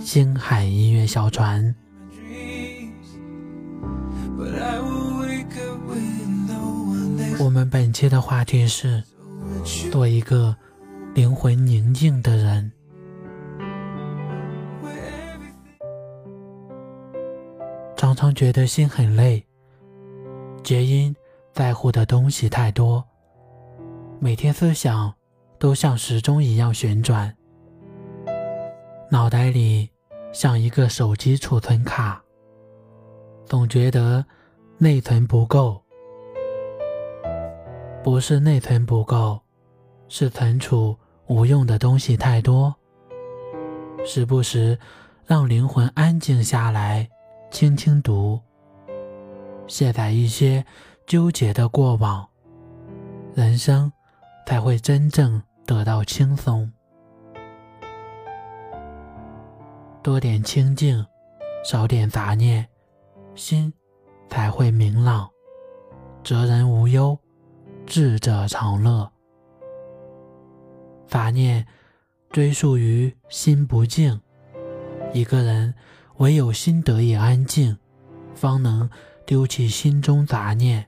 星海音乐小船。我们本期的话题是：做一个灵魂宁静的人。常常觉得心很累，皆因在乎的东西太多，每天思想都像时钟一样旋转。脑袋里像一个手机储存卡，总觉得内存不够。不是内存不够，是存储无用的东西太多。时不时让灵魂安静下来，轻轻读，卸载一些纠结的过往，人生才会真正得到轻松。多点清静，少点杂念，心才会明朗。哲人无忧，智者常乐。杂念追溯于心不静，一个人唯有心得以安静，方能丢弃心中杂念，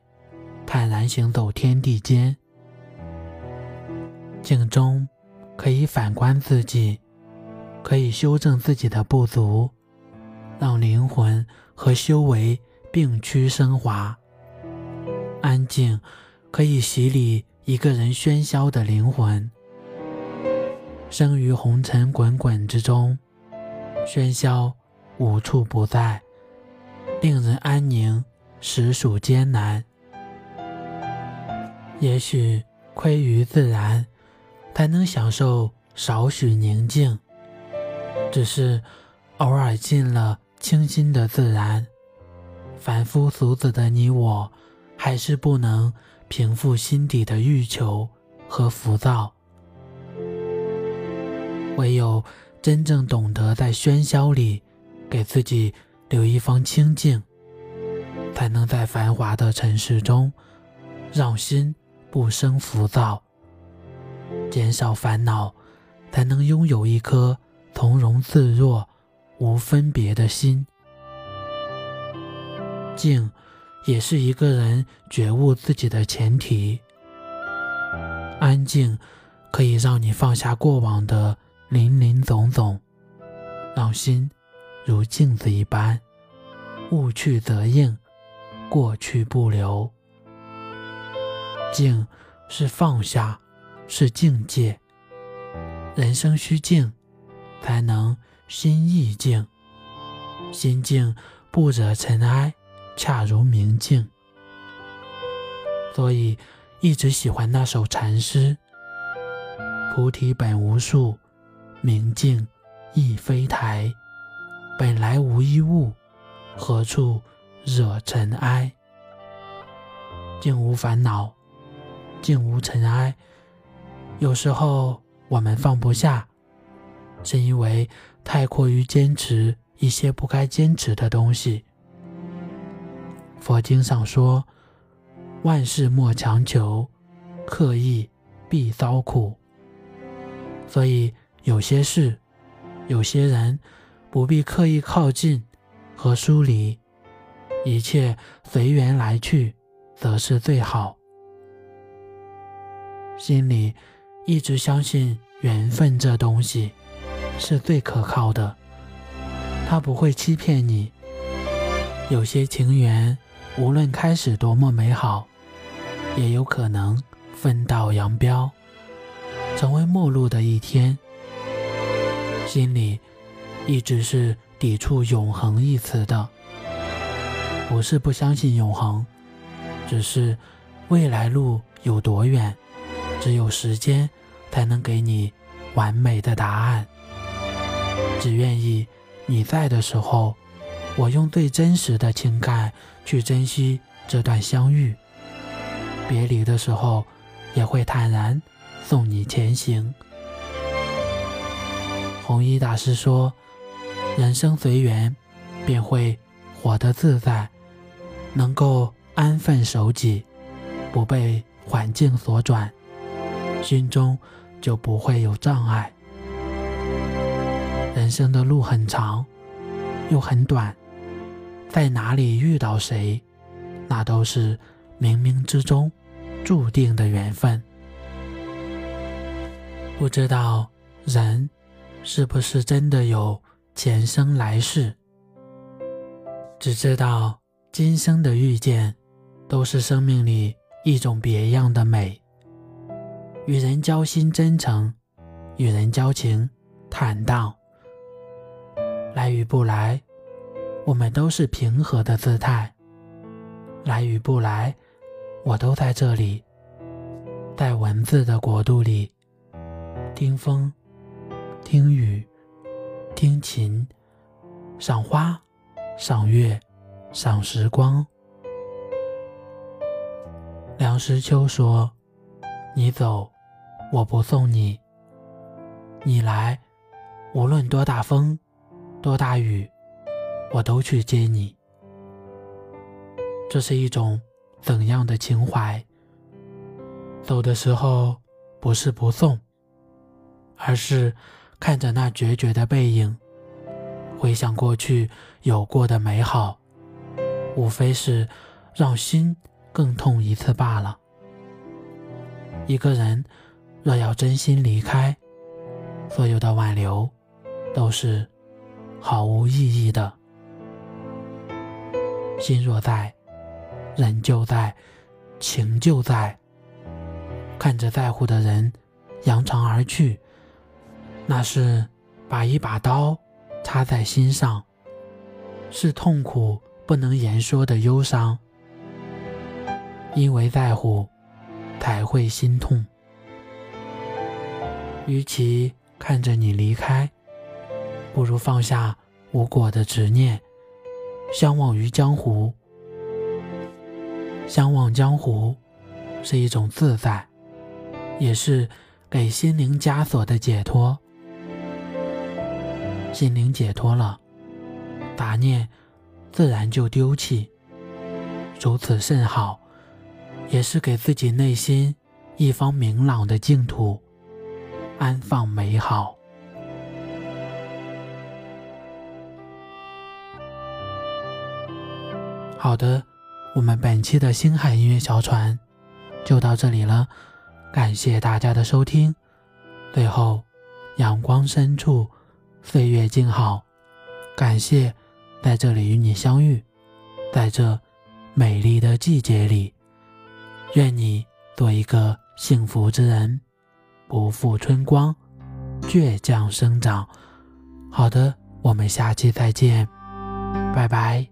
坦然行走天地间。静中可以反观自己。可以修正自己的不足，让灵魂和修为并驱升华。安静可以洗礼一个人喧嚣的灵魂。生于红尘滚滚之中，喧嚣无处不在，令人安宁实属艰难。也许亏于自然，才能享受少许宁静。只是偶尔进了清新的自然，凡夫俗子的你我，还是不能平复心底的欲求和浮躁。唯有真正懂得在喧嚣里给自己留一方清静，才能在繁华的城市中让心不生浮躁，减少烦恼，才能拥有一颗。从容自若、无分别的心，静也是一个人觉悟自己的前提。安静可以让你放下过往的林林总总，让心如镜子一般，物去则应，过去不留。静是放下，是境界。人生需静。才能心意静，心静不惹尘埃，恰如明镜。所以一直喜欢那首禅诗：“菩提本无树，明镜亦非台。本来无一物，何处惹尘埃？”静无烦恼，静无尘埃。有时候我们放不下。是因为太过于坚持一些不该坚持的东西。佛经上说：“万事莫强求，刻意必遭苦。”所以有些事、有些人不必刻意靠近和疏离，一切随缘来去，则是最好。心里一直相信缘分这东西。是最可靠的，他不会欺骗你。有些情缘，无论开始多么美好，也有可能分道扬镳，成为陌路的一天。心里一直是抵触“永恒”一词的，不是不相信永恒，只是未来路有多远，只有时间才能给你完美的答案。只愿意你在的时候，我用最真实的情感去珍惜这段相遇；别离的时候，也会坦然送你前行。弘一大师说：“人生随缘，便会活得自在，能够安分守己，不被环境所转，心中就不会有障碍。”生的路很长，又很短，在哪里遇到谁，那都是冥冥之中注定的缘分。不知道人是不是真的有前生来世，只知道今生的遇见，都是生命里一种别样的美。与人交心真诚，与人交情坦荡。来与不来，我们都是平和的姿态。来与不来，我都在这里，在文字的国度里，听风，听雨，听琴，赏花，赏月，赏时光。梁实秋说：“你走，我不送你；你来，无论多大风。”多大雨，我都去接你。这是一种怎样的情怀？走的时候不是不送，而是看着那决绝的背影，回想过去有过的美好，无非是让心更痛一次罢了。一个人若要真心离开，所有的挽留都是。毫无意义的，心若在，人就在，情就在。看着在乎的人扬长而去，那是把一把刀插在心上，是痛苦不能言说的忧伤。因为在乎，才会心痛。与其看着你离开。不如放下无果的执念，相忘于江湖。相忘江湖是一种自在，也是给心灵枷锁的解脱。心灵解脱了，杂念自然就丢弃，如此甚好，也是给自己内心一方明朗的净土，安放美好。好的，我们本期的星海音乐小船就到这里了，感谢大家的收听。最后，阳光深处，岁月静好，感谢在这里与你相遇，在这美丽的季节里，愿你做一个幸福之人，不负春光，倔强生长。好的，我们下期再见，拜拜。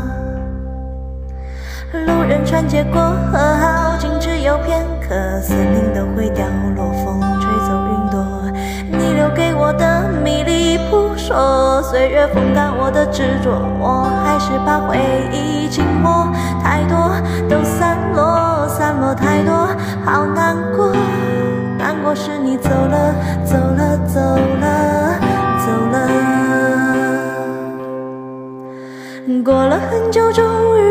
人穿街过河，好景只有片刻，森林都会掉落，风吹走云朵。你留给我的迷离扑朔，岁月风干我的执着，我还是把回忆紧握。太多都散落，散落太多，好难过，难过是你走了，走了，走了，走了。过了很久，终于